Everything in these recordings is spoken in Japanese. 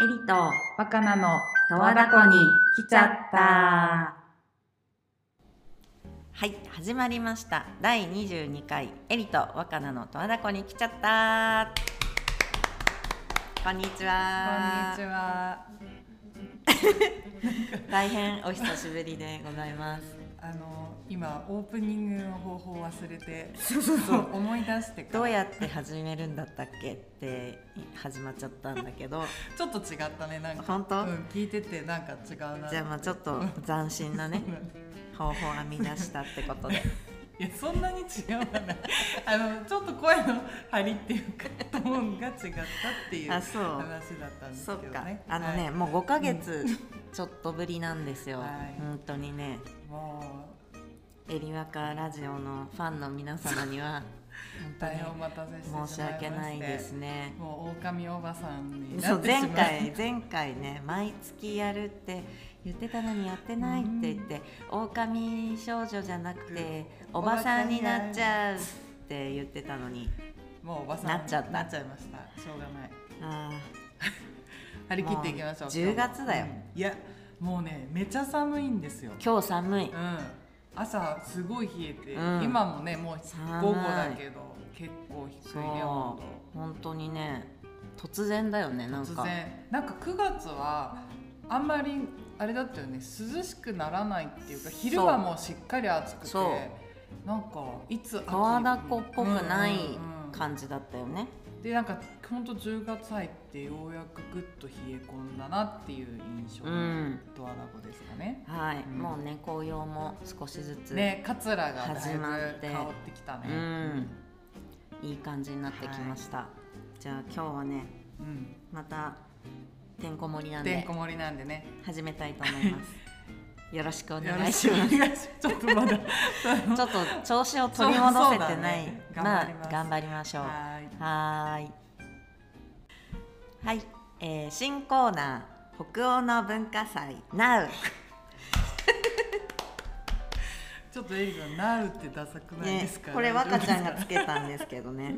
エリと若菜の十和田湖に来ちゃった。はい始まりました。第22回エリと若菜の十和田湖に来ちゃった。こんにちこんはにちは。大変お久しぶりでございます。あの今オープニングの方法を忘れてそうそうそう。思い出してどうやって始めるんだったっけって始まっちゃったんだけど。ちょっと違ったねなんか。本当？うん、聞いててなんか違うなじゃあまあちょっと斬新なね方法を編み出したってことで。いやそんなに違うかな あのちょっと声の張りっていうかトーンが違ったっていう話あそう。だったんですけどね。あのね、はい。もう5ヶ月ちょっとぶりなんですよ、はい。本当にね。もエリワカラジオのファンの皆様にはう 大変お待たせして申し訳ないですね。もう狼おばさんになそうってしま前回前回ね毎月やるって言ってたのにやってないって言って狼少女じゃなくておばさんになっちゃうって言ってたのにもうおばさんなっちゃった。なっちゃいました。しょうがない。あ 張り切っていきましょうもう10月だよ。うん。いやもうねめちゃ寒いんですよ。ー今日寒い。うん朝すごい冷えて、うん。今もねもう午後だけど結構低そいう。ね温本当にね突然だよねなんか。度突然。なんか9月はあんまりあれだったよね。涼しくならないっていうか昼はもうしっかり暑くてなんかいつ秋十和田湖っぽくない感じだったよね、でなんかほんと10月入ってようやくぐっと冷え込んだなっていう印象のうん十和田湖ですかね。はい、うんもうね紅葉も少しずつ、ね桂がだいぶ始まって香ってきたね。うんいい感じになってきました、じゃあ今日はねうん。またてんこ盛りなんでてんこ盛りなんでね。始めたいと思います よろしくお願いします。ちょっとまだ。ちょっと調子を取り戻せてない、ねまあ頑張りましょうはいはい、えー新コーナー北欧の文化祭 NOW い。ちょっとエリさん、ナウってダサくないねですか？これ若ちゃんがつけたんですけどね。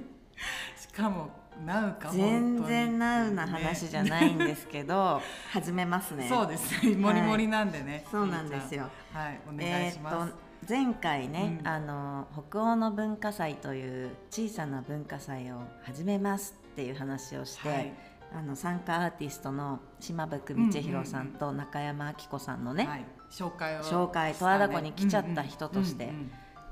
しかも、ナウか。全然ナウな話じゃないんでですけど、始めますね。そうです。ね。もりもりなんでね。そうなんですよ。は。い、お願えーいします。っと前回ね、うん。あの北欧の文化祭という小さな文化祭を始めますっていう話をして、はい。あの参加アーティストの島吹道弘さんと中山明子さんのね、はい、紹介を紹介十和田湖に来ちゃった人として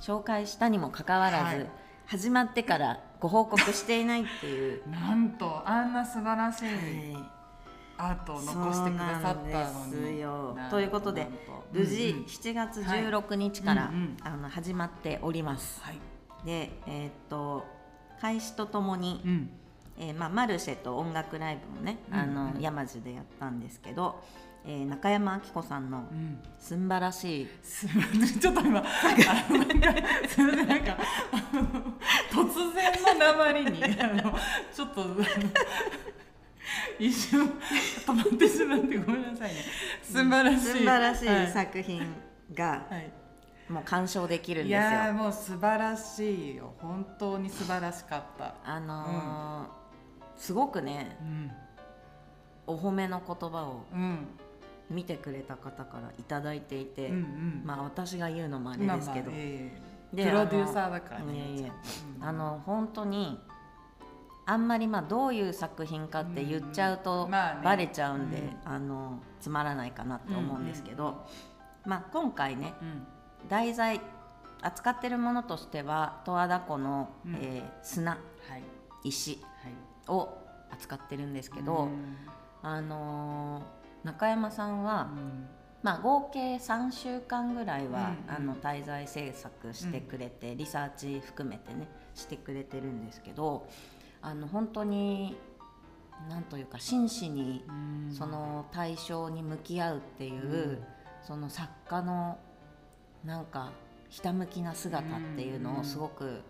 紹介したにもかかわらず、はい。始まってからご報告していないっていう。なんとあんな素晴らしいはい。アートを残してくださったのですよ。ということで無事うんうん。7月16日から、あの始まっております。はい、で、えーっと開始とともに、うん、えーまあ、マルシェと音楽ライブもね、あうんのうん。山地でやったんですけど、えー中山明子さんのうん、すんばらしい。すみませんちょっと今あのなんかすみませんなんか突然の鉛にあのちょっと一瞬止まってしまってごめんなさいね。素晴らしい。素晴らしはい。作品がはい。もう鑑賞できるんいですよ。やーもう素晴らしいよ。本当に素晴らしかった。あのーすごくねうん。お褒めの言葉をうん見てくれた方からいただいていて、うんうん。まあ私が言うのもあれですけど、まあまあええでプロデューサーだからねうん。あの本当にあんまりまあどういう作品かって言っちゃううとんまあね。バレちゃうんで、うん。あのつまらないかなって思うんですけど、うん。まあ、今回ねうん。題材扱ってるものとしては十和田湖の、うん。えー砂はい。石はい。を扱ってるんですけど、うん。あのー中山さんは、うん。まあ、合計3週間ぐらいは、うん。あの滞在制作してくれて、リサーチ含めてねしてくれてるんですけどあの本当になんというか真摯にうん。その対象に向き合うっていう、うん。その作家のなんかひたむきな姿っていうのうん。をすごく、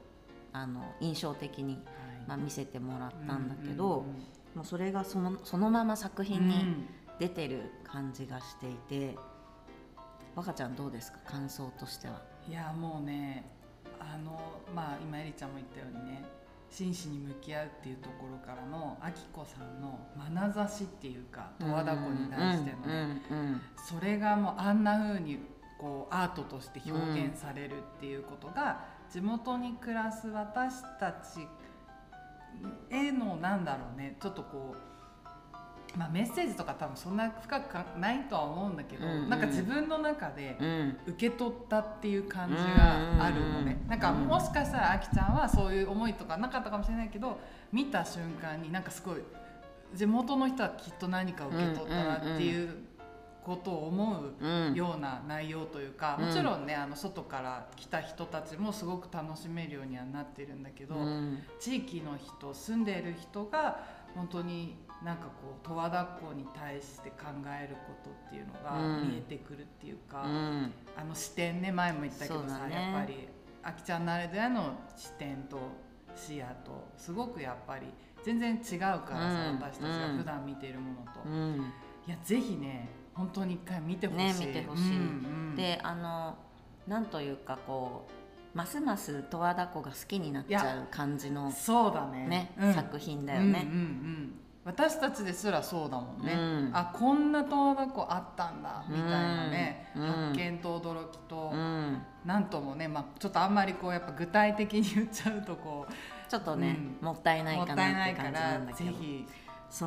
あの印象的に、はい。まあ、見せてもらったんだけど、うんもうそれがそのそのまま作うん。品に出てる感じがしていて、若ちゃんどうですか？感想としては。いやもうねあのまあ今エリちゃんも言ったようにね真摯に向き合うっていうところからのあきこさんの眼差しっていうか十和田湖に対しての、うんうんそれがもうあんな風にこうアートとして表現されるっていうことが、地元に暮らす私たちへのなんだろうねちょっとこう、まあ、メッセージとか多分そんな深くかないとは思うんだけど、うんうん。なんか自分の中で受け取ったっていう感じがあるのね、うんうんうんなんかもしかしたらあきちゃんはそういう思いとかなかったかもしれないけど見た瞬間になんかすごい地元の人はきっと何か受け取ったなっていうことを思ううん。ような内容というか、うん。もちろんねあの外から来た人たちもすごく楽しめるようにはなってるんだけど、うん。地域の人住んでいる人が本当になんかこう十和田っ子に対して考えることっていうのがうん。見えてくるっていうか、うん。あの視点ね前も言ったけどさ、ね。やっぱりあきちゃんならではの視点と視野とすごくやっぱり全然違うからさ、うん。私たちが普段見ているものと、うん。いやぜひね本当に一回見てほしい、ね見てほしい。うんうん。であのなんというかこうますます十和田湖が好きになっちゃう感じのそうだね。ね、うん。作品だよね。うんうんうん私たちですらそうだもんね、うん。あこんな十和田湖あったんだみたいなね、うん。発見と驚きと、うん、なんともね、まあ、ちょっとあんまりこうやっぱ具体的に言っちゃうとこうちょっとね、うん。もったいないかなって感じならんだけど。ぜひそ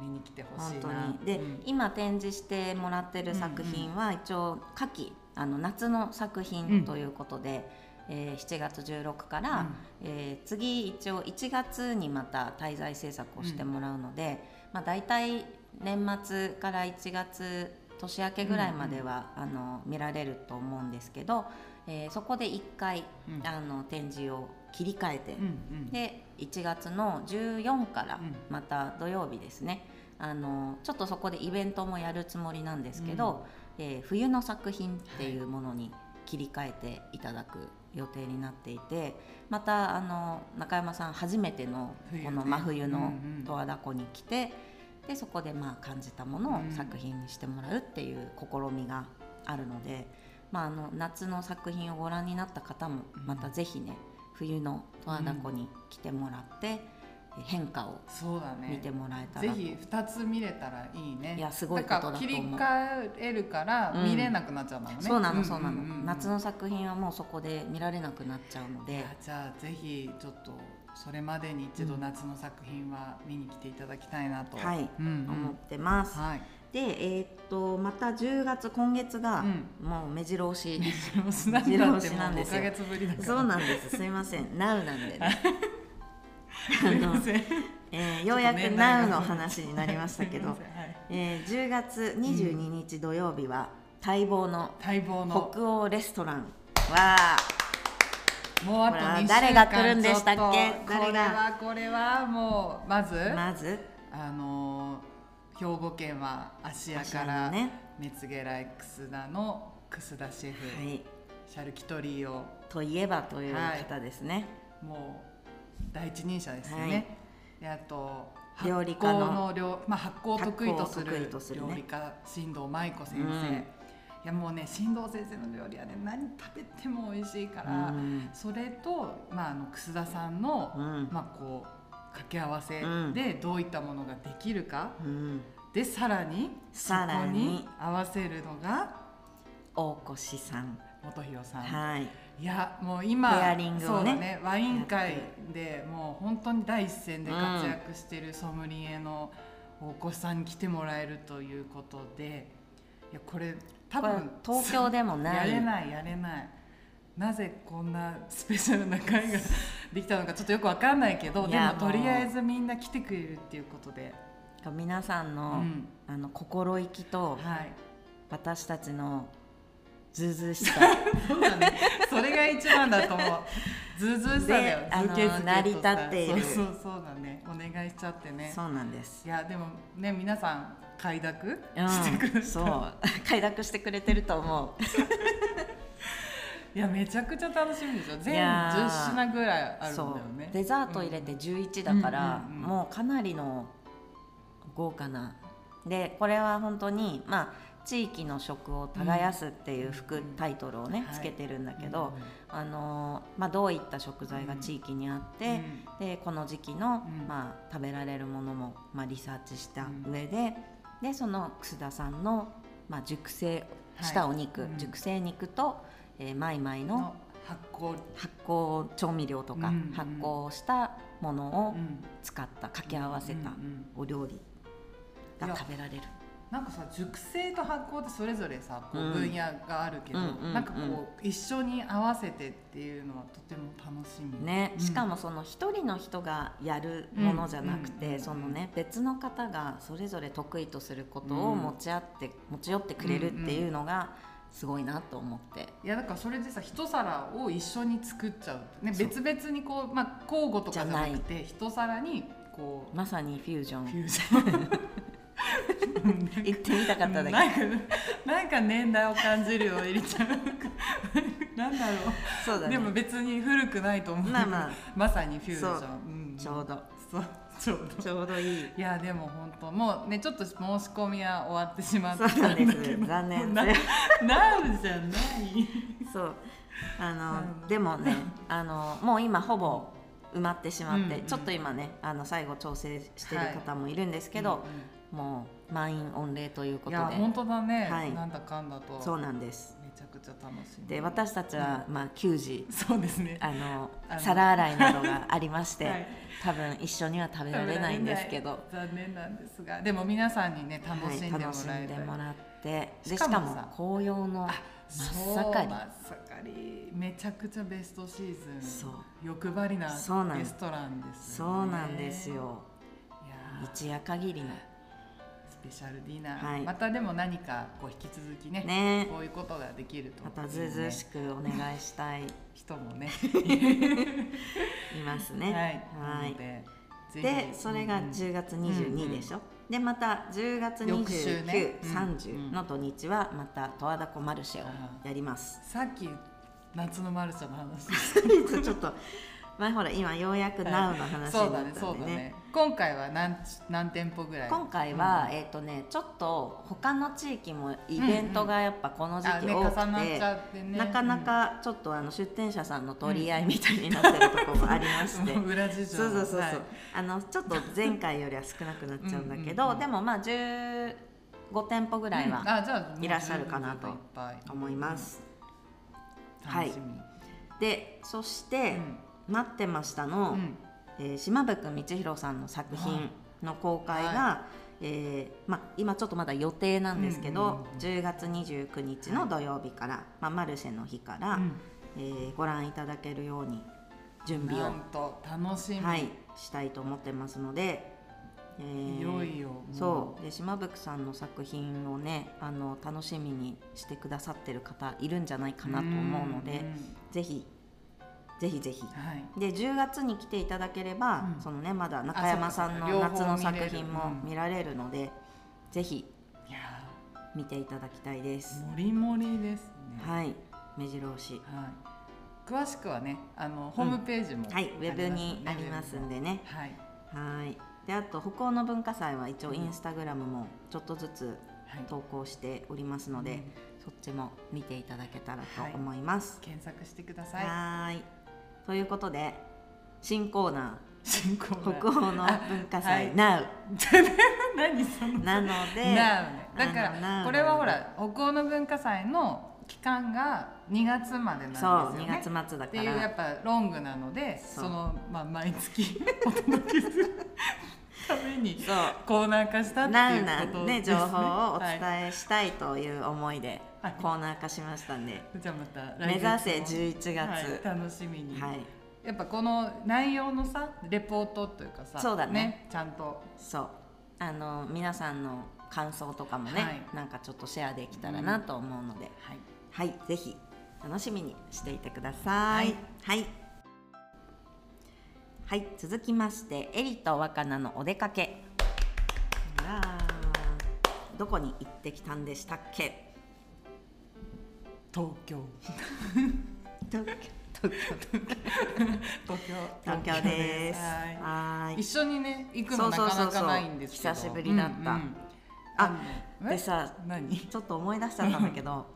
う。見に来てほしいな。に。で、うん。今展示してもらってる作品は一応夏季あの夏の作品ということで、えー7月16から、えー次一応1月にまた滞在制作をしてもらうので、まあ、大体年末から1月年明けぐらいまでは、あの見られると思うんですけど、えーそこで1回、うん。あの展示を切り替えて、うんうん。で1月の14からうん。また土曜日ですね、あのちょっとそこでイベントもやるつもりなんですけど、えー冬の作品っていうものに切り替えていただく予定になっていてまたあの中山さん初めてのこの真冬の十和田湖に来て、でそこでまあ感じたものを作品にしてもらうっていう試みがあるので、まあ、あの夏の作品をご覧になった方もまたぜひね冬の十和田湖に来てもらって、え変化をそうだね。見てもらえたらと、ぜひ2つ見れたらいいね。いやすごいことだと思う。切り替えるからうん。見れなくなっちゃうんだもんね、そうなのそうなの、んんん夏の作品はもうそこで見られなくなっちゃうので。じゃあぜひちょっとそれまでに一度夏の作品は見に来ていただきたいなと、はい。うんうん。思ってます、はい。でえーっとまた10月今月が、もう目白押し。白押なんだってもう5なんですよ。ヶ月ぶりだから。そうなんです。すいません。NOW なんでね すいません。えーようやく NOW の話になりましたけど。はい。えー10月22日土曜日は待望の待望の北欧レストラン。はもうあとこれは2週間誰が来るんでしたっけ？これはこれはもうまず、まず？あのー兵庫県は芦屋から、のね。メツゲライ楠田の楠田シェフ、はい。シャルキュトリーを。といえばという方ですね、もう第一人者ですよね、はい。であと料理家の。料、まあ、発酵を得意とする料理家新藤舞子先生、うん。いやもうね新藤先生の料理はね何食べても美味しいから、うん。それと、まあ、あの楠田さんの、うん。まあ、こう掛け合わせうん。でどういったものができるか、うん、でさらにさらに。そこに合わせるのが大越さん。元弘さん、はいいやもう今ペアリングをねそうだねワイン界やでもう本当に第一線で活躍しているソムリエの大越さんに来てもらえるということでいやこれ多分東京でもない。やれないやれない。なぜこんなスペシャルな会が できたのかちょっとよくわかんないけどでもとりあえずみんな来てくれるっていうことで、皆さんうの,、ん。あの心意気とはい。私たちのずうずうしさそうだね。それが一番だと思う。ずうずうしさだよで。あのずけ成り立っているそうそうそうだね。お願いしちゃってね。そうなんですいやでもね皆さん快諾うんしてくれた。そう 快諾してくれてると思う いやめちゃくちゃ楽しみでしょ。全いやー10品ぐらいあるんだよね。デザート入れて11だから、うんうんうんもうかなりの豪華なでこれは本当にまあ地域の食を耕すっていう副うんタイトルをね、はいつけてるんだけど、あのまあ、どういった食材が地域にあって、でこの時期の、うん。まあ、食べられるものも、まあ、リサーチした上で,、でその楠田さんの、まあ、熟成したお肉、熟成肉と、えーマイマイのの発酵、発酵調味料とか、発酵したものをうん。使った掛け合わせたお料理が食べられる。なんかさ熟成と発酵ってそれぞれさこううん。分野があるけど、うんうんうん。なんかこう一緒に合わせてっていうのはとても楽しみ。ね、うん。しかもその一人の人がやるものじゃなくて、うん。うんそのね別の方がそれぞれ得意とすることを持ち合って、持ち寄ってくれるっていうのがすごいなと思って、いやだからそれでさ一皿を一緒に作っちゃうね別々にこう、まあ、交互とかじゃなくて一皿にこうまさにフュージョン。フュージョン 行ってみたかっただけ、なんか 年代を感じるよ入れちゃうなんだろう、そうだね。でも別に古くないと思う。まあまあ。まさにフュージョン。そう。うん。ちょうど。そう。ちょうど。ちょうどいい。いやでも本当もうねちょっと申し込みは終わってしまったんです残念ななるじゃない。そう。あの、うんでもねあのもう今ほぼ埋まってしまって、うんうん。ちょっと今ねあの最後調整してる方もいるんですけど、もう満員御礼ということで。いや本当だね、はい。なんだかんだと。そうなんです。めちゃくちゃ楽しみ。で私たちは、まあ給仕。そうですね。あの皿洗いなどがありまして、はい。多分一緒には食べられないんですけど、残念なんですがでも皆さんにね楽しんでもらはい、楽しえたんでもらって。でししかも紅葉のあ真っ盛り。めちゃくちゃベストシーズン。そう。欲張りなレストランですね。うなんですよ。一夜限りの。スペシャルディナー、はい。またでも何かこう引き続きねね。こういうことができるとまたずうずうしくお願いしたい。人もね。いますね。はい、はい。でそれがうん10月22でしょ、でまた10月翌週ね。うん。2930の土日はまた十和田湖マルシェをやります。さっき夏のマルシェの話。ちょっと前ほら今ようやく NOW の話になったんでね。ね今回は何何店舗ぐらい？今回は、うん。えっ、とねちょっと他の地域もイベントがやっぱこの時あね期多くて、ね。なかなかちょっとあの出店者さんの取り合いみたいになってるところもありまして、うん。裏事情そうそうそうそう、はい。あのちょっと前回よりは少なくなっちゃうんだけどうんでもまあ15店舗ぐらいうん。はいらっしゃるかなと思います、うん。はい。でそしてうん「待ってましたの」うん。えー島袋道弘さんの作品の公開が、はえーまあ、今ちょっとまだ予定なんですけど、うんうんうん10月29日の土曜日から、まあ、マルシェの日から、うん。えーご覧いただけるように準備を楽しみ、はい、したいと思ってますので、えーいよいよ。もそう。で島吹さんの作品をねあの楽しみにしてくださってる方いるんじゃないかなと思うので、んん。ぜひぜひぜひ。はい。で10月に来ていただければ、うん。そのねまだ中山さんの夏の作品もうん。見られるので、ぜひいや見ていただきたいです。ー。もりもりですね。はい。目白押し。はい、詳しくはねあのホームページも、はい。ウェブにありますんでね。はい、はい。であと北欧の文化祭は一応インスタグラムもちょっとずつはい、投稿しておりますので、うん。そっちも見ていただけたらと思います。検索してください。はーいということで新コーナ新コーーナー。北欧の文化祭、はい。NOW 何そのなのでだからこれはほら北欧の文化祭の期間が2月までなんですそうよね2月末だってからいうやっぱロングなのでそそうの、まあ、毎月 お届けするためにそう。コーナー化したっていうことね。情報をお伝はいえしたいという思いで。はいコーナー化しましたんで、じゃあまた目指せ来11月、はい、楽しみに、はい、やっぱこの内容のさレポートというかさそうだね。ちゃんと。そう。あの皆さんの感想とかもね、はい。なんかちょっとシェアできたらなと思うので、はい。はい、ぜひ楽しみにしていてください。はい。はい、続きまして、エリと若菜のお出かけ。どこに行ってきたんでしたっけ？東京。東京。東京。東京です。はい。一緒にね行くのなかなかないんですけど。久しぶりだった。うんうん。あで？さ何？ちょっと思い出しちゃったんだけど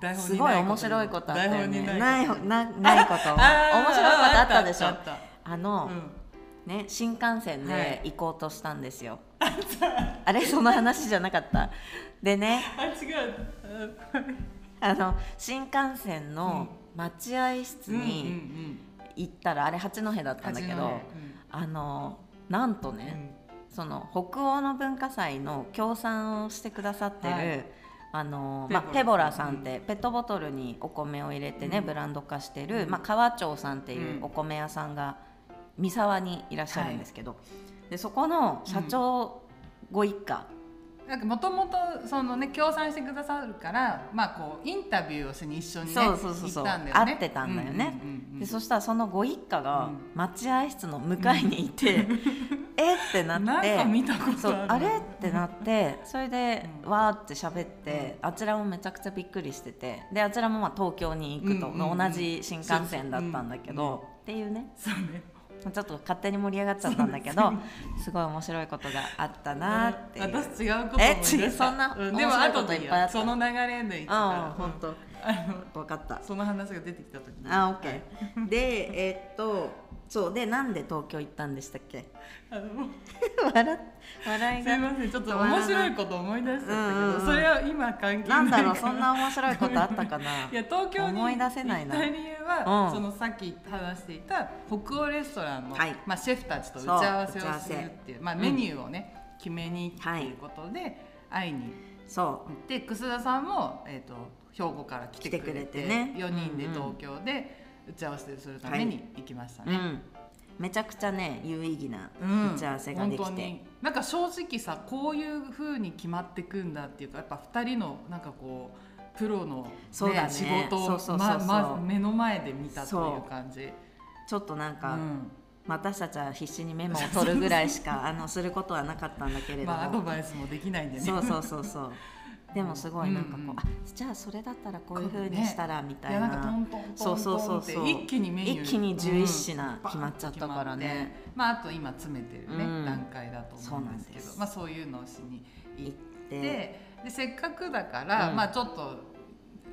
すごい面白いことあったよね。ないなないこと。面白いことあったでしょ？あの、たね新幹線はい。で行こうとしたんですよ、あれ？その話じゃなかった。でねう。ん、あ違うあの新幹線の待合室うんうんに行ったら、あれ八戸だったんだけど、うんあのなんとね、その北欧の文化祭の協賛をしてくださってる、はい。あのまあ、ペペボボラさんってペットボトルにお米を入れてね、うん。ブランド化してる、うん。まあ、川町さんっていううん。お米屋さんが三沢にいらっしゃるんですけど、でそこの社長ご一家、なんかもともとそのね協賛してくださるからまあこうインタビューをしに一緒にねそうそうそうそう。行ったんだよね。会ってたんだよね。うんうんうんうん。でそしたらそのご一家がうん待合室の向かいにいて、えってななんってか見たことああれってなってそれでうん。わーって喋って、あちらもめちゃくちゃびっくりしててであちらもまあ東京に行くと、うんうんうん同じ新幹線だったんだけど、っていうね。そうねちょっと勝手に盛り上がっちゃったんだけどすごい面白いことがあったなっていう。私違うことえ違う？そんなうでも面白いこ後でいいといっぱいあった。よその流れで言ってた。あらあ本当、分かった。その話が出てきた時に。あオッケー。でえーっとそうでなんで東京行ったんでしたっけ？あの 笑笑いが。すいません。ちょっと面白いこと思い出しちゃったけど、うんうんうん。それは今関係ない。なんだろうそんな面白いことあったかな？いや東京に思い出せないな。行った理由は、うん。そのさっき話していた北欧レストランの、はい。まあ、シェフたちと打ち合わせをするっていう、まあ、メニューをね、決めにってはいいうことで会いにそ行って楠田さんも、えー、と兵庫から来てくれてね。4人でうんうん。東京で打ち合わせするために行きましたう、うね。ん、めちゃくちゃね有意義なうん。打ち合わせができて、本当に。なんか正直さこういう風に決まってくんだっていうかやっぱ2人のなんかこうプロの、ねそうだね。仕事をそうそうそうまま目の前で見たとそいうう感じ。ちょっとなんか、うん。私たちは必死にメモを取るぐらいしかあのすることはなかったんだけれども、まあアドバイスもできないんでね。そうそうそうそうでもすごいなんかこう、うんうん。あじゃあそれだったらこういうふうにしたらみたいな。いやなトントントントンそうそうそうってそう。一気にメニュー。一気に11品うん決まっちゃったからね。バンって決まああと今詰めてるね、うん。段階だと思うんですけどまあそういうのをしに行ってて。でせっかくだから、うん。まあちょっと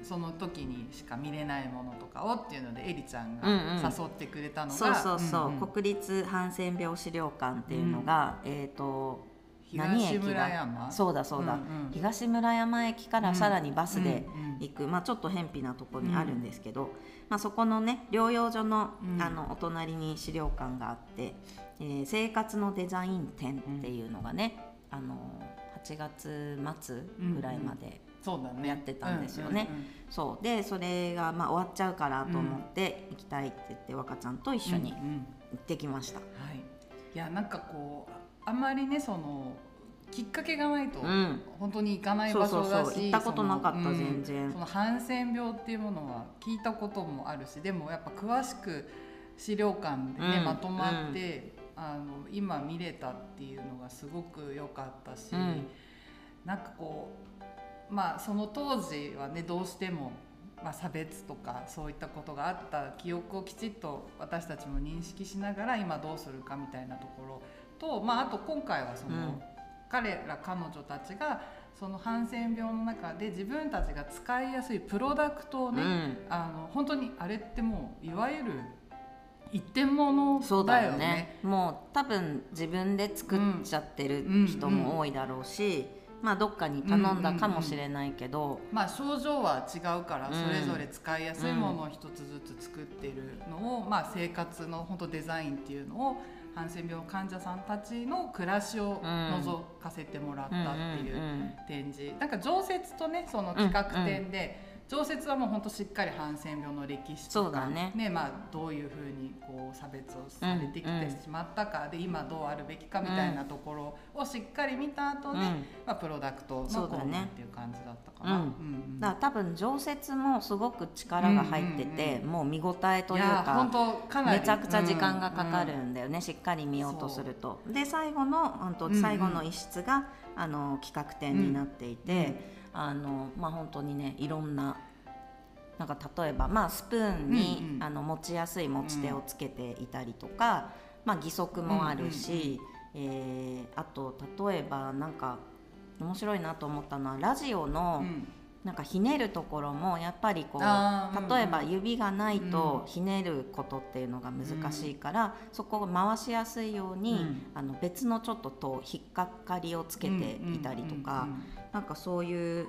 その時にしか見れないものとかをっていうのでエリちゃんがうんうん。誘ってくれたのが、そうそうそう、んん国立ハンセン病資料館っていうのが、えっ、と何東駅だ？村山そうだそうだ、んん。東村山駅からさらにバスでうんうん。行く、まあ、ちょっと偏僻なところにあるんですけど、まあ、そこのね療養所の,、うん。あのお隣に資料館があって、えー生活のデザイン展っていうのがね、あの8月末ぐらいまで、やってたんですよね。うんうんうん。そう。でそれがまあ終わっちゃうからと思って行きたいって言って若ちゃんと一緒にうんうん。行ってきました。はい、いやなんかこうああまりねそのきっかけがないとうん。本当に行かない場所だし、行ったことなかった全然。そのハンセン病っていうものは聞いたこともあるしでもやっぱ詳しく資料館でね、うん。まとまって、あの今見れたっていうのがすごく良かったし、うん。なんかこうまあその当時はねどうしても、まあ、差別とかそういったことがあった記憶をきちっと私たちも認識しながら今どうするかみたいなところと、まあ、あと今回はその、うん。彼ら彼女たちがそのハンセン病の中で自分たちが使いやすいプロダクトをね、うん。あの本当にあれってもういわゆる一点物そうだよね。ねもう多分自分で作っちゃってる人も多いだろうし、まあどっかに頼んだかもしれないけど、まあ症状は違うからうん。それぞれ使いやすいものを一つずつ作ってるのを、まあ、生活の本当デザインっていうのをハンセン病患者さんたちの暮らしを覗かせてもらったっていう展示。なんか常設とねその企画展で、常設はもう本当しっかりハンセン病の歴史とかそうだね。まあ、どういうふうにこう差別をされてきてしまったかで、今どうあるべきかみたいなところをしっかり見た後で、うん。まあ、プロダクトのコそうだね。ーナーっていう感じだったかな。うん。う多分常設もすごく力が入ってて、もう見応えというか当かなりめちゃくちゃ時間がかかるうんだよね、しっかり見ようとすると。で最後の最後の一室が、あの企画展になっていて、あのまあ本当にねいろんななんか例えば、まあ、スプーンに、うんうん。あの持ちやすい持ち手をつけていたりとか、まあ、義足もあるし、えーあと例えばなんか面白いなと思ったのはラジオの、うんなんかひねるところもやっぱりこう例えば指がないとうん。ひねることっていうのが難しいから、そこを回しやすいように、うん。あの別のちょっとと引っかかりをつけていたりとか、なんかそういう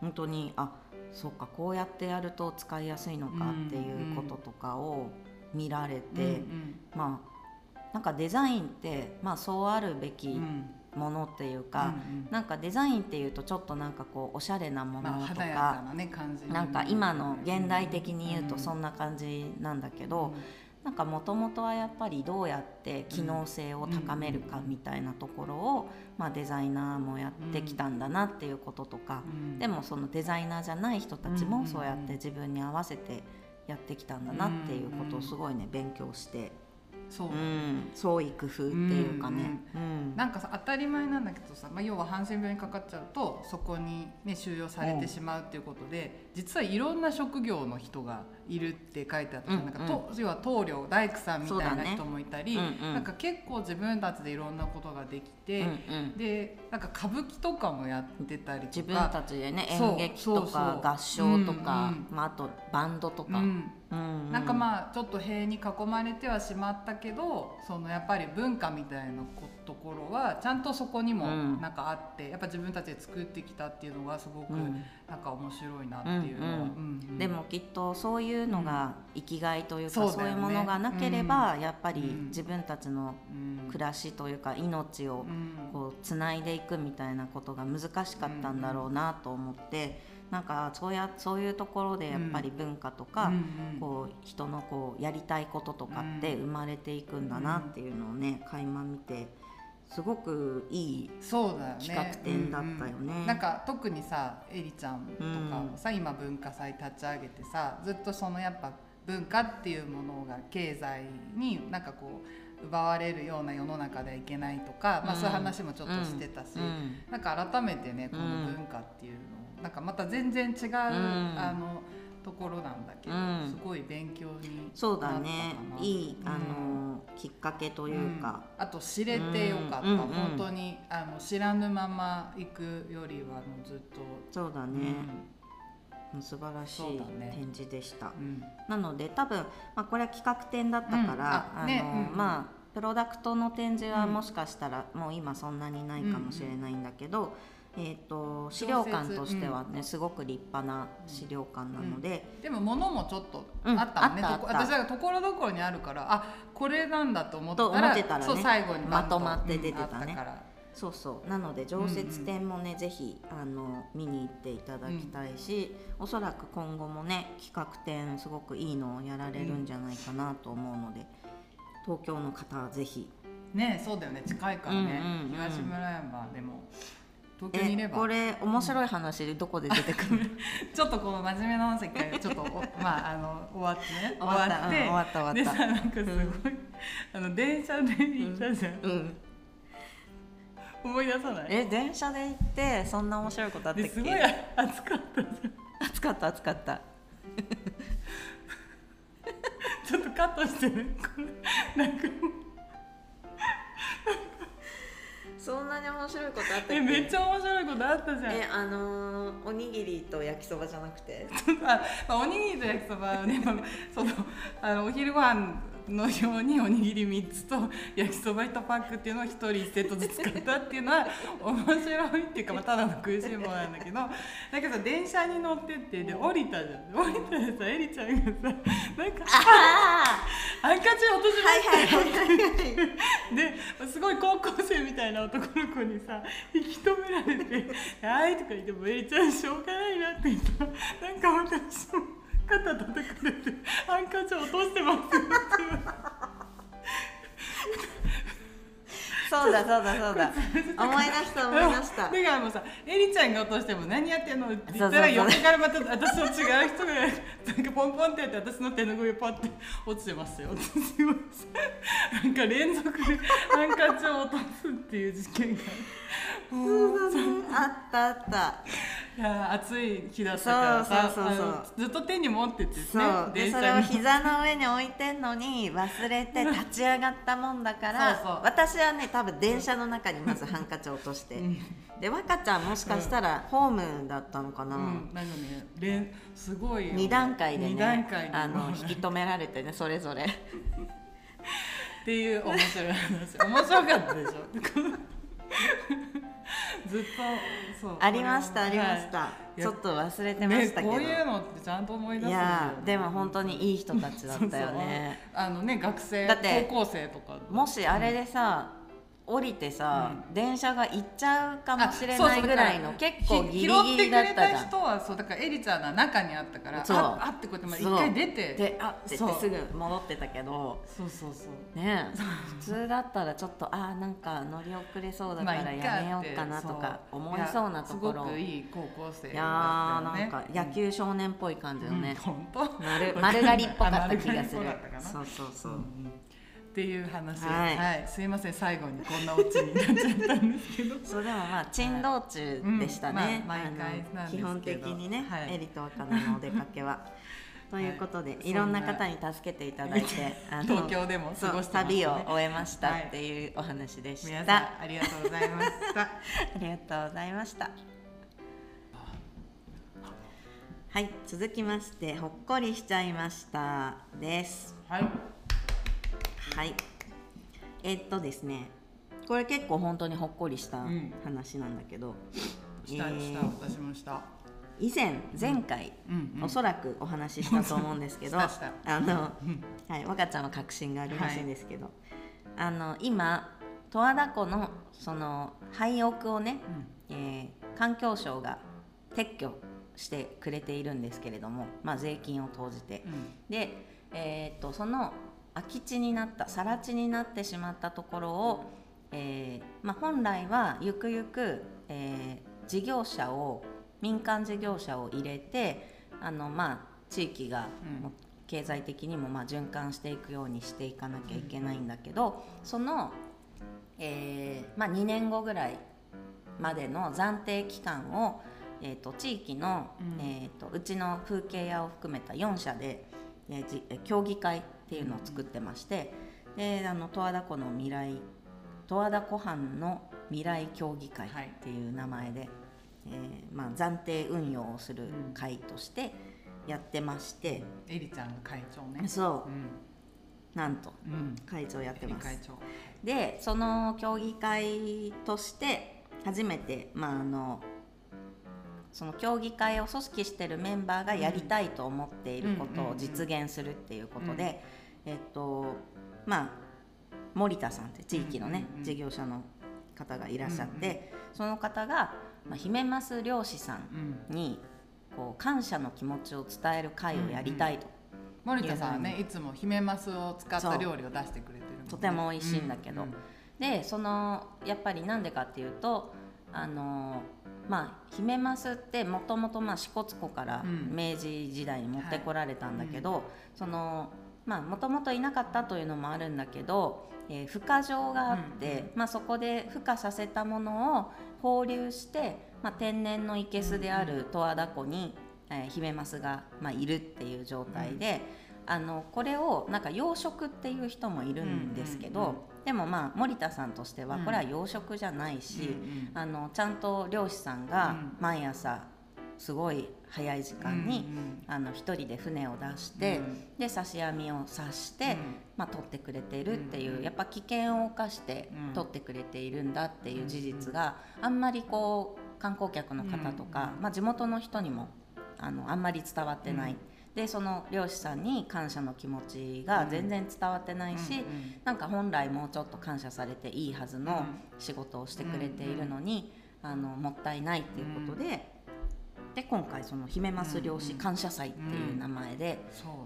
本当にあそうかこうやってやると使いやすいのかっていうこととかを見られて、うんうんまあなんかデザインって、まあ、そうあるべきうんうんものっていうか、うんなんかデザインっていうとちょっとなんかこうおしゃれなものまあ、とかか。なね感じなんか今の現代的に言うとんそんな感じなんだけど、なんかもともとはやっぱりどうやって機能性を高めるかみたいなところを、まあ、デザイナーもやってきたんだなっていうこととか、うんでもそのデザイナーじゃない人たちうんもそうやって自分に合わせてやってきたんだなっていうことをすごいね勉強して、そう、うん、創意工夫っていうかね。うん。なんかさ当たり前なんだけどさ、まあ、要はハンセン病にかかっちゃうとそこに、ね、収容されてしまうっていうことで、実はいろんな職業の人がいるって書いてあった。じゃん、うん。なんかと要は棟梁大工さんみたいな人もいたり、うんうん。なんか結構自分たちでいろんなことができて、うんうん。でなんか歌舞伎とかもやってたりとか自分たちでね演劇とか合唱とか、うん。まあ、あとバンドとか、うんうんうん。なんかまあちょっと塀に囲まれてはしまったけどそのやっぱり文化みたいなこところはちゃんとそこにもうん。なんかあって、やっぱ自分たちで作ってきたっていうのがすごくうん。なんか面白いなっていうのは、うんうん。うんうん。でもきっとそういうのが生きがいというか、そういうものがなければ、やっぱりうん。自分たちのうん。暮らしというか命をうん。こうつないでいくみたいなことが難しかったんだろうなと思って、なんかそうやそういうところでやっぱり文化とか、うんうん。こう人のこうやりたいこととかって生まれていくんだなっていうのをね垣間見てすごくいい企画展だったよね。うんうん。なんか特にさエリちゃんとかもさ、今文化祭立ち上げてさずっとそのやっぱ文化っていうものが経済になんかこう奪われるような世の中ではいけないとか、まあ、うん。そういう話もちょっとしてたし、うん。なんか改めてねこの文化っていうのをなんかまた全然違う、あのところなんだけど、うん。すごい勉強にそうだね。いいあのきっかけというか、うん。あと知れてよかった、うんうん本当にあの知らぬまま行くよりはもうずっと、そうだね、素晴らしい展示でした、うん。なので多分、まあ、これは企画展だったから、うん。ああのねうんうん。まあプロダクトの展示はうん。もしかしたらもう今そんなにないかもしれないんだけど、えー、と資料館としてはね、すごく立派な資料館なので、でも物もちょっとうんあったね、あったあ私はところどころにあるからあこれなんだと思ったらたらね。そう最後にまとまって出てたね。そうそう。なので常設展もね、ぜひあの見に行っていただきたいし、おそらく今後もね企画展すごくいいのをやられるんじゃないかなと思うので、東京の方はぜひ。ねそうだよね。近いからね、うんうんうん。東村山でも東京にいれば。えこれ面白い話でどこで出てくるの？ちょっとこの真面目な話がちょっとお まああの終わってね。終わった。終わった終わった。でさなんかすごい、あの電車で行ったじゃん、うん。思い出さない？え電車で行ってそんな面白いことあったっけ？ですごい暑かったじゃん。暑かった暑かった。ちょっとカットしてね。これなんかもうそんなに面白いことあったっけ？えめっちゃ面白いことあったじゃん。えあのーおにぎりと焼きそばじゃなくて？あ、まあ、おにぎりと焼きそばはね、まあ、そのあのお昼ご飯のようにおにぎり3つと焼きそば1パックっていうのを1人1セットずつ買ったっていうのは面白いっていうか、まあ、ただの食いしん坊なんだけどだけど電車に乗ってってで降りたじゃん降りたらさエリちゃんがさなんかあハンカチ落としあまはいしたよですごい高校生みたいな男の子にさ引き止められて「はい」とか言っても「エリちゃんしょうがないな」って言った。らなんか私も肩叩かれて「ハンカチ落としてます」って言われてそうだそうだそうだ。思い出した思い出した。だからもうさエリちゃんが落としても何やってんのって言ったら横からまた私と違う。人がなんかポンポンってやって私の手の上パッて落ちてますよ。なんか連続でハンカチを落とすっていう事件が。もう。あったあった。いや暑い日だったから。さそうそうそうずっと手に持っててね。そう。でそれを膝の上に置いてんのに忘れて立ち上がったもんだから そうそう。私はね多分電車の中にまずハンカチ落として、で若ちゃんもしかしたらホームだったのかな、うん、なんかね連すごいよ2段階で二ね段階にあの引き止められてねそれぞれ。っていう面白い話。面白かったでしょ？ずっとそう。ありましたありました、はい。ちょっと忘れてましたけど、ね、こういうのってちゃんと思い出すんいやでも本当にいい人たちだったよね。あのね学生だって高校生とか。もしあれでさ、降りてさ、電車が行っちゃうかもしれないぐらいの結構ギリギリだったじ拾ってくれたゃん。人はそうだからエリちゃんが中にあったからそう。ああってこうやってまあ一回出てであってすぐ戻ってたけどそうそうそう。ねえ普通だったらちょっとあーなんか乗り遅れそうだからやめようかなとか思いそうなところ、いやすごくいい高校生いやなんか野球少年っぽい感じのね、本当？丸丸刈りっぽかった気がする。そうそうそう、っていう話。ははい。い、すいません最後にこんなオチになっちゃったんですけど。そうでもまあ珍道中でしたね、うんまあ毎回なんですけ基本的にね、はい。エリと若菜のお出かけは。ということで、い、ろんな方に助けていただいてあの東京でも過ごしてね。旅を終えましたっていうお話でした、皆さんありがとうございました。ありがとうございました。はい続きましてほっこりしちゃいましたです。はいはい。えっとですねこれ結構本当にほっこりしたうん。話なんだけど、したえーした私もした。以前前回、うんうん。おそらくお話ししたと思うんですけど したした。あの、はい、若ちゃんは確信があるらしいんですけど、あの今十和田湖のその廃屋をね、えー環境省が撤去してくれているんですけれども、まあ、税金を投じて、で、えー、とその空き地になった更地になってしまったところを、えーまあ、本来はゆくゆく、えー事業者を民間事業者を入れてあの、まあ、地域がうん。経済的にもまあ循環していくようにしていかなきゃいけないんだけどその、えーまあ、2年後ぐらいまでの暫定期間を、えー、と地域の、うん。えー、とうちの風景屋を含めた4社で、えーじえー協議会っていうのを作ってまして、であの十和田湖の未来十和田湖畔の未来協議会っていう名前で、えーまあ、暫定運用をする会としてやってまして、エリちゃんが会長ね。そう。うん。なんとうん。会長やってます。会長。でその協議会として初めて、まあ、あのその協議会を組織してるメンバーがやりたいと思っていることを実現するっていうことで、えっとまあ森田さんって地域のね、うんうんうん。事業者の方がいらっしゃって、その方が、まあ、ヒメマス漁師さうん。んにこう感謝の気持ちを伝える会をやりたいと、森田さんはねいつも姫マスを使った料理を出してくれてるねとても美味しいんだけど。うんうん。でそのやっぱりなんでかっていうとあのまあヒメマスってもともと支笏湖からうん。明治時代に持ってこられたんだけど、そのまあもともといなかったというのもあるんだけど、えー孵化場があって、うんまあ、そこで孵化させたものを放流して、まあ、天然の生けすである十和田湖に、えーヒメマスが、まあ、いるっていう状態で、あのこれをなんか養殖っていう人もいるんですけど、うんうんうんでもまあ森田さんとしてはうん。これは養殖じゃないし、うんうんあのちゃんと漁師さんがうん。毎朝すごい早い時間に、うんあの一人で船を出して、うん。で刺し網を刺して、うん。まあ、取ってくれているっていう、うんやっぱ危険を冒してうん。取ってくれているんだっていう事実があんまりこう観光客の方とか、うんまあ、地元の人にもあのあんまり伝わってない、うん。でその漁師さんに感謝の気持ちが全然伝わってないし、うんうんなんか本来もうちょっと感謝されていいはずの仕事をしてくれているのに、あのもったいないっていうことで。で今回その姫マス漁師感謝祭っていう名前で、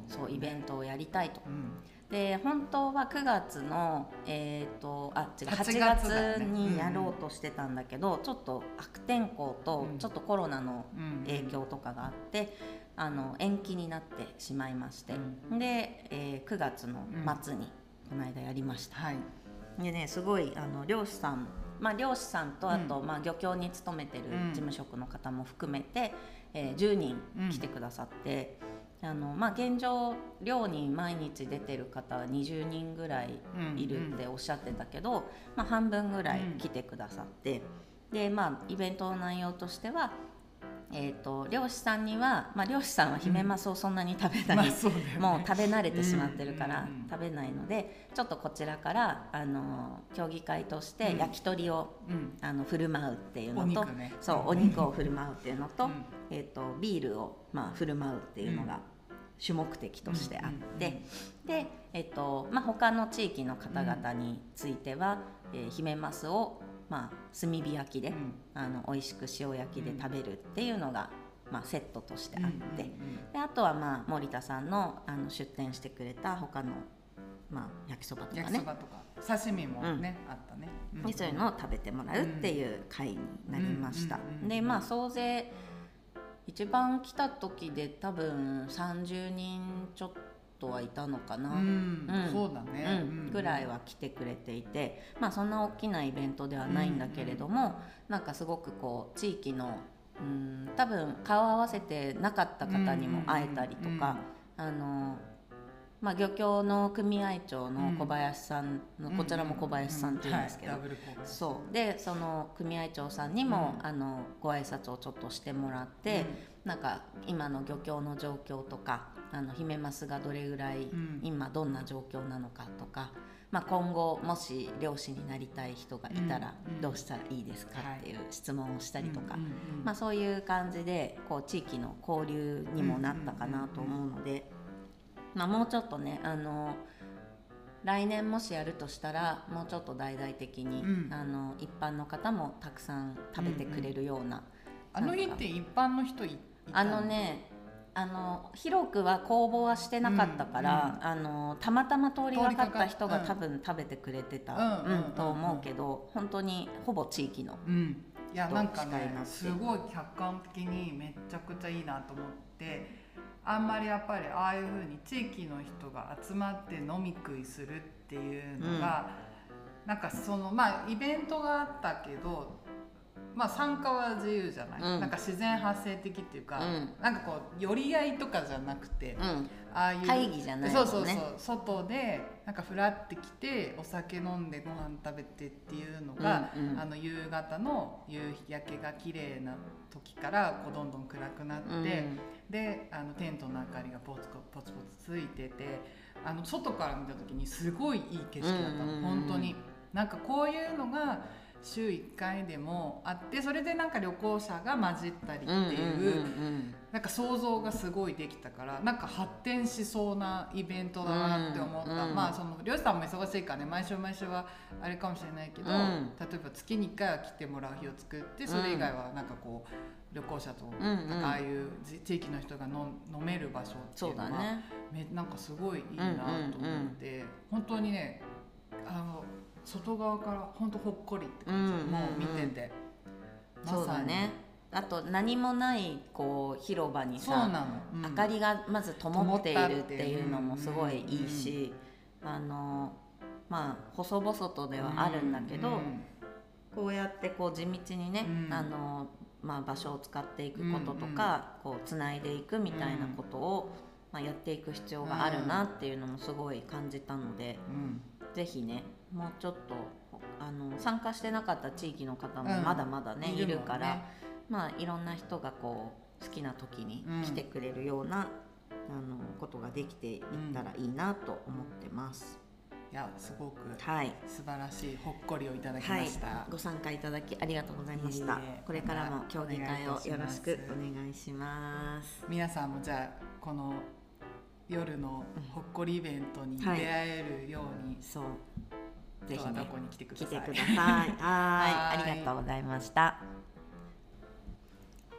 そうイベントをやりたいと。うん。で本当は9月の、えー、とあ違う8 8月にやろうとしてたんだけど、ちょっと悪天候とうん。ちょっとコロナのうん影響とかがあって、あの延期になってしまいまして、で、えー9月の末にこの間やりました。はい。でねすごいあの漁師さんまあ、漁師さんとあと、うん。まあ、漁協に勤めてるうん。事務職の方も含めて、えー10人来てくださって、あのまあ、現状漁に毎日出てる方は20人ぐらいうん。いるっておっしゃってたけど、まあ、半分ぐらい来てくださって、でまあイベントの内容としては、えー、と漁師さんには、まあ、漁師さんはヒメマスをそんなに食べない、まあそうね。もう食べ慣れてしまってるからうんうんうん。食べないのでちょっとこちらからあの競技会としてうん。焼き鳥を、うん。あの振る舞うっていうのと、お肉ね。そうお肉を振る舞うっていうのと,、うん。えー、とビールを、まあ、振る舞うっていうのが主目的としてあって、うんうんで、えーとまあ、他の地域の方々については、えーヒメマスを、まあ、炭火焼きで、うん。あの美味しく塩焼きで食べるっていうのが、まあ、セットとしてあって。うんうんうん。であとはまあ森田さんのあの出店してくれた他の、まあ、焼きそばとかね。焼きそばとか。刺身もね、あったね、ん。でそういうのを食べてもらうっていう会になりました、うんうんうんうんでまあ総勢一番来た時で多分30人ちょっとはいたのかな、うん。うん。そうだね、うん。ぐらいは来てくれていて、まあ、そんな大きなイベントではないんだけれども、なんかすごくこう地域のうん多分顔合わせてなかった方にも会えたりとか、あのまあ、漁協の組合長の小林さんの、こちらも小林さんっていうんですけど、はいダブル小林そう。でその組合長さんにも、うん。あのご挨拶をちょっとしてもらって、なんか今の漁協の状況とかあのヒメマスがどれぐらい、ん。今どんな状況なのかとか、まあ、今後もし漁師になりたい人がいたらうん。うん。どうしたらいいですかっていう質問をしたりとか、うんうんうん。まあ、そういう感じでこう地域の交流にもなったかなと思うので、まあ、もうちょっとねあの来年もしやるとしたらもうちょっと大々的に、うん。あの一般の方もたくさん食べてくれるような、あの日って一般の人あのねあの広くは公募はしてなかったから、あのたまたま通りがかった人が多分食べてくれてた、うん。うんうんうんと思うけど本当にほぼ地域の。うん。いやとなんかねすごい客観的にめちゃくちゃいいなと思ってあんまりやっぱりああいうふうに地域の人が集まって飲み食いするっていうのが、なんかそのまあイベントがあったけどまあ参加は自由じゃない、うん。なんか自然発生的っていうか、うん。なんかこう寄り合いとかじゃなくて、うん。ああいう会議じゃないね。そうそうそう外でなんかふらってきてお酒飲んでご飯食べてっていうのが、うんうん。あの夕方の夕焼けが綺麗な時からこうどんどん暗くなって、うん。であのテントの明かりがポツポツポツついててあの外から見た時にすごいいい景色だったの、うんうんうん。本当に。なんかこういうのが週1回でもあってそれでなんか旅行者が混じったりっていう,、うんうんうんなんか想像がすごいできたからなんか発展しそうなイベントだなって思った、うんうんまあその漁師さんも忙しいからね毎週毎週はあれかもしれないけど、うん。例えば月に1回は来てもらう日を作ってそれ以外はなんかこう旅行者とうんうん。なんかああいうじ地域の人がの飲める場所ってそいううのは、だね。めなんかすごいいいなと思って、本当にねあの外側から本当ほっこりって感じ、うんうんうん。もう見てて、そうだね。あと何もないこう広場にさそうん。明かりがまず灯っているっていうのもすごいいいし、あのまあ細々とではあるんだけど、うん。こうやってこう地道にね、うん。あのまあ、場所を使っていくこととか、こうつないでいくみたいなことを、まあ、やっていく必要があるなっていうのもすごい感じたので、うんぜひねもうちょっとあの参加してなかった地域の方もうん。まだまだね、いいるもんね。るから、まあ、いろんな人がこう好きな時にうん来てくれるような、あのことができていったらいいなと思ってます。いやすごくはい。素晴らしいほっこりをいただきはいました、、ご参加いただきありがとうございました。これからも競技会をよろしくお願いします。皆さんもじゃあこの夜のほっこりイベントに出はい。会えるように、そう。ぜひね十和田湖に来てください。来てくださ い。はい。ありがとうございました。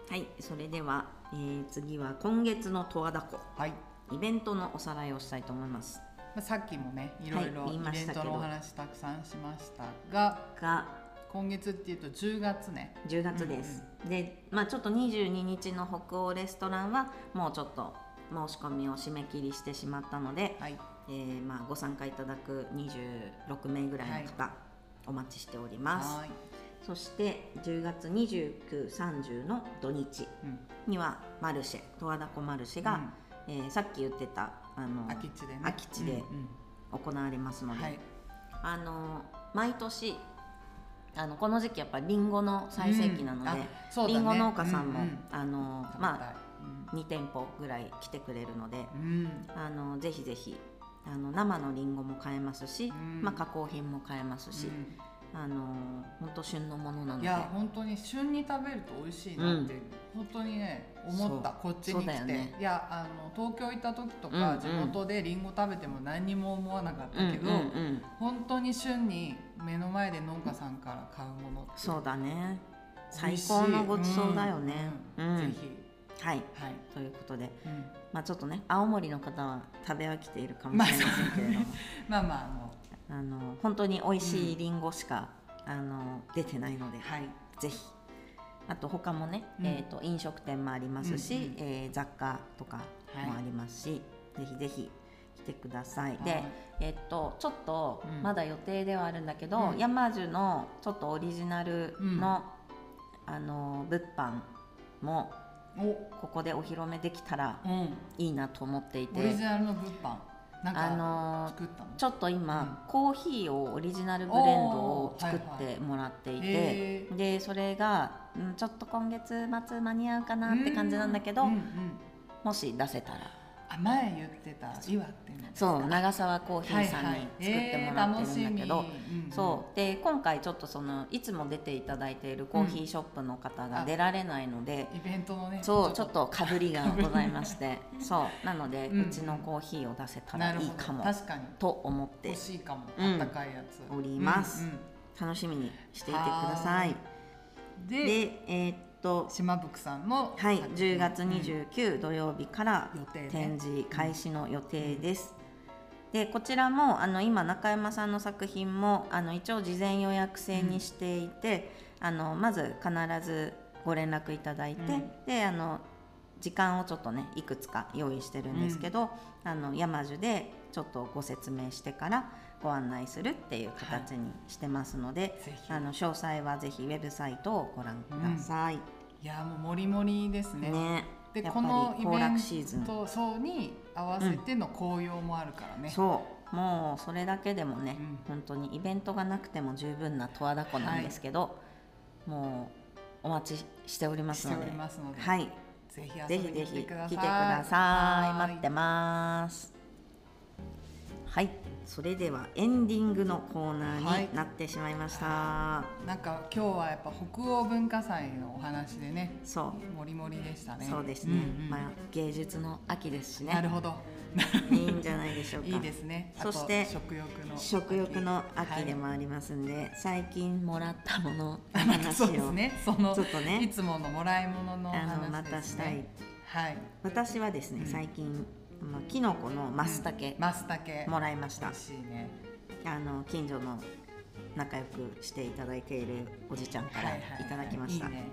はい。それでは、えー次は今月の十和田湖。はい。イベントのおさらいをしたいと思います。まあさっきもねい。ろいろはいイベントのお話たくさんしましたがが今月っていうと10月ね。10月です、でまあちょっと22日の北欧レストランはもうちょっと申し込みを締め切りしてしまったので、はい。えーまあ、ご参加いただく26名ぐらいの方お待ちしております。はい。そして10月2930の土日うん。にはマルシェ十和田湖マルシェが、えーさっき言ってたあの空き地でね。空き地でうん行われますので、うんはい。あの毎年あのこの時期やっぱりりんごの最盛期なので、うん。あそうだね。りんご農家さんも、うんうん。あのまあ2店舗ぐらい来てくれるのでうん。うんあのぜひぜひあの生のりんごも買えますし、うん。まあ、加工品も買えますし、あの本当旬のものなので。いや本当に旬に食べると美味しいなって、本当にね思った。こっちに来て、よね。いやあの東京行った時とうんうん。か地元でりんご食べても何にも思わなかったけど、うんうんうん。本当に旬に目の前で農家さんから買うものってそうだね。最高のごちそうだよね、うん。うん。ぜひはい。はい、ということで、うん。まあ、ちょっとね青森の方は食べ飽きているかもしれませんけれども、まあ まああの。あの本当に美味しいりん。ごしか、あの出てないので、はい。ぜひ。あと他もね、うん。えー、と飲食店もありますし、うんうん。えー雑貨とかもありますし、ぜひぜひ来てください。ではい、えっとちょっとうん。まだ予定ではあるんだけど、うん。山樹のちょっとオリジナルの、あの物販もお、ここでお披露目できたらうん、いいなと思っていオリてジナルの物販。あかのちょっと今、コーヒーをオリジナルブレンドを作ってもらっていて、へー。でそれが、うん、ちょっと今月末間に合うかなって感じなんだけど、うんうんもし出せたら。あ前言ってた岩っていうのそう長沢コーヒーさんに作ってもらってるんだけど、そう。で今回ちょっとそのいつも出ていただいているコーヒーショップの方が出られないので、イベントのねそうちょっと。かぶりがございまして そう。なので、うんうちのコーヒーを出せたらいいかも確かに。と思って欲しいかも、うん。あったかいやつ。おります。うんうん。楽しみにしていてください。ででえーっと島福さんのはい作品。10月29土曜日から展示開始の予定です。でこちらもあの今中山さんの作品もあの一応事前予約制にしていて、あのまず必ずご連絡いただいて、うん。であの時間をちょっとねいくつか用意してるんですけど、あの山樹でちょっとご説明してからご案内するっていう形にしてますので、ぜひ。あの詳細はぜひウェブサイトをご覧ください。いやもうもりもりですね。ね。でこのイベントそうに合わせての紅葉もあるからね、そう。もうそれだけでもね、うん。本当にイベントがなくても十分な十和田湖なんですけど、もうお待ちしておりますので。ので、はい。ぜひぜひぜひ来てください。待ってますはい。それではエンディングのコーナはい。ーになってしまいました、なんか今日はやっぱ北欧文化祭のお話でねそう。もりもりでしたね。そうですね、んうん。まあ、芸術の秋ですしね。なるほど。いいんじゃないでしょうか。いいですね。そして食欲の食欲の秋ではいもありますんで、最近もらったものの話を そね。そのちょっとね。いつものもらい物のあのまたしたい。ねはい。私はですね、うん。最近まあキノコのマスタケマスタケ。もらいました、美味しいね。あの近所の仲良くしていただいているおじちゃんからいただきました、いいね。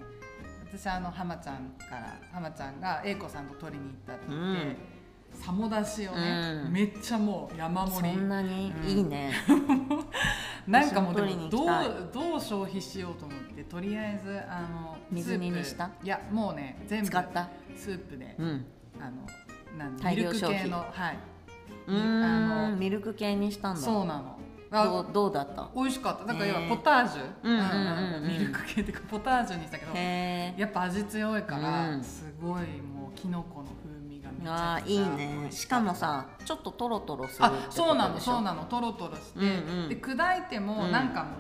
私あの浜ちゃんから浜ちゃんが英子さんと取りに行ったって言って、うん。さもだしをね、うん。めっちゃもう山そ盛り。んなにいいね、なんかもうどうどう消費しようと思ってとりあえずあの水煮にした？いやもうね全部使った？スープで、うん。あのなん大ミルク量消費系のはい。あのんミルク系にしたんだそうなの。どあうどうだった？美味しかった。だから要はへーポタージュ、ミルク系っていうかポタージュにしたけどやっぱ味強いから、うん。すごいもうキノコの風味がめちあゃくちゃ。ーいいね。しかもさちょっとトロトロするあそうなのそうなの。トロトロして、で砕いてもうん。なんかも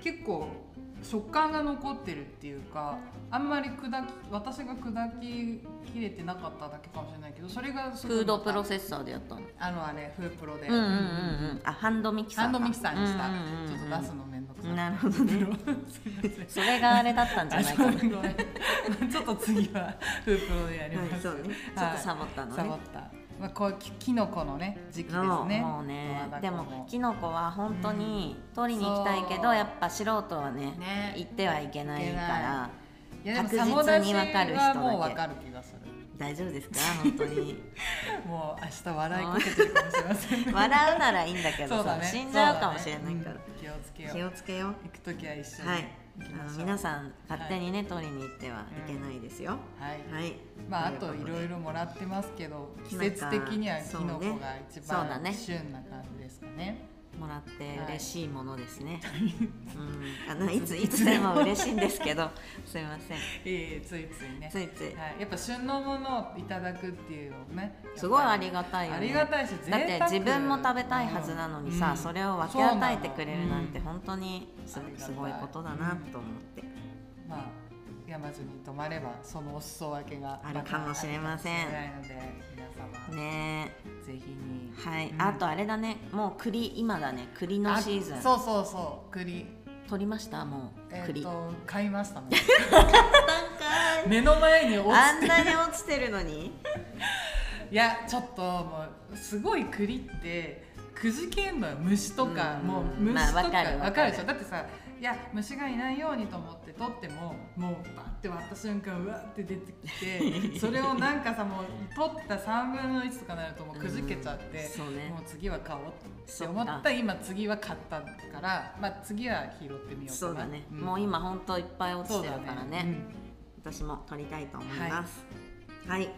う、結構食感が残ってるっていうかあんまり砕き私が砕ききれてなかっただけかもしれないけどそれがフードプロセッサーでやったの？あのあれフープロで、うんうんうんうん。あハンドミキサーか。ハンドミキサーにした、うんうんうんうん。ちょっと出すのめんどくさい。なるほどね。それがあれだったんじゃないかな。ちょっと次はフープロでやります、はいそうね。ちょっとサボったのね。サボった、まあ、こうききのこのね時期ですね。もうね。で湖も。キノコは本当に取りに行きたいけど、そう。やっぱ素人はねね。行ってはいけないから確実に分かる人もう分かる気がする。大丈夫ですか？本当に。もう明日笑いこけてるかもしれませんね。笑うならいいんだけどさ、そうだね。死んじゃうかもしれないから、そうん。気をつけよう。気をつけよう。行く時は一緒に。はいあの皆さん勝手にね、取りに行ってはいけないですよ、はい。はい。まああといろいろもらってますけど季節的にはキノコが一番旬な感じですかねもらって嬉しいものですね、うん、あのいついつでも嬉しいんですけど。すいません。ええついついね。ついつい。はい、やっぱ旬のものをいただくっていうのねすごいありががたいよね。ありがたいしだって自分も食べたいはずなのにさ、うん。それを分け与えてくれるなんて本当にすすごいことだなと思って、まあ山津に泊まればそのお裾分けがあるかもしれませんはい、うん。あとあれだね。もう栗今だね。栗のシーズン。あそうそうそう。栗。取りました？もうえっ、栗、と買いましたね。なんか目の前に落ちてあんなに落ちてるのに？いやちょっともうすごい栗ってくじけんのよ。虫とか、うんもう虫とか、まあわかるわかる。でしょ？だってさいや虫がいないようにと思って取ってももうバッて割った瞬間うわって出てきて それをなんかさもう取った3分の1とかなるともうくじけちゃって、うんそうね。もう次は買おうって。思か。った今次は買ったから、まあ、次は拾ってみようかな。そうだね、ん。もう今ほんといっぱい落ちてるからね。そうだね私も取りたいと思います。はい、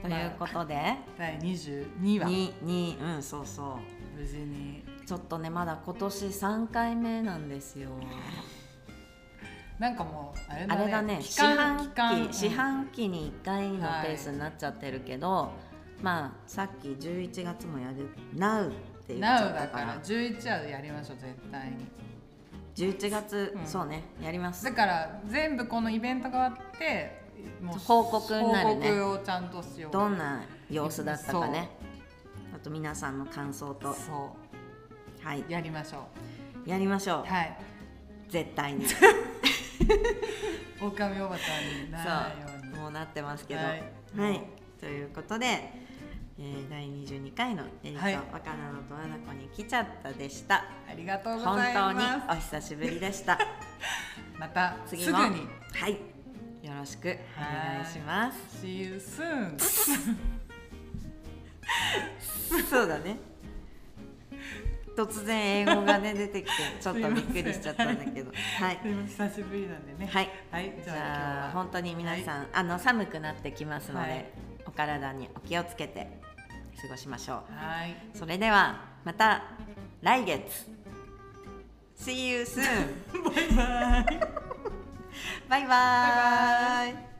ということで、うん第22話。ににうんそうそ無事に。うちょっとねまだ今年3回目なんですよ。なんかもうあれあだねれだね四半期四半期に1回のペースになっちゃってるけど、まあさっき11月もやる「NOW」って言っちなうゃったかだからら11話でやりましょう絶対に。11月、うん。そうねやります。だから全部このイベントがあってもう報告になるね。報告をちゃんとしよう。どんな様子だったかね。あと皆さんの感想と。そはい。うやりましょやりましょう。うはい。絶対に。狼おばちゃんにならないように。もうなってますけど。ははい。い、ということで、えー第22回の「エリとはい。若菜の十和田湖に来ちゃった」でした、ありがとうご本ざい当にまお久しぶりでした。す また次も。に。はい。よろしくお願いします。See you soon そうだね突然英語がね出てきて ちょっとびっくりしちゃったんだけど。はい。久しぶりなんでね。はい。はいじじゃあ本当に皆さん、あの寒くなってきますので、はい。お体にお気をつけて過ごしましょはい。うそれではまた来月。See you soon! バイバイ。バイバイ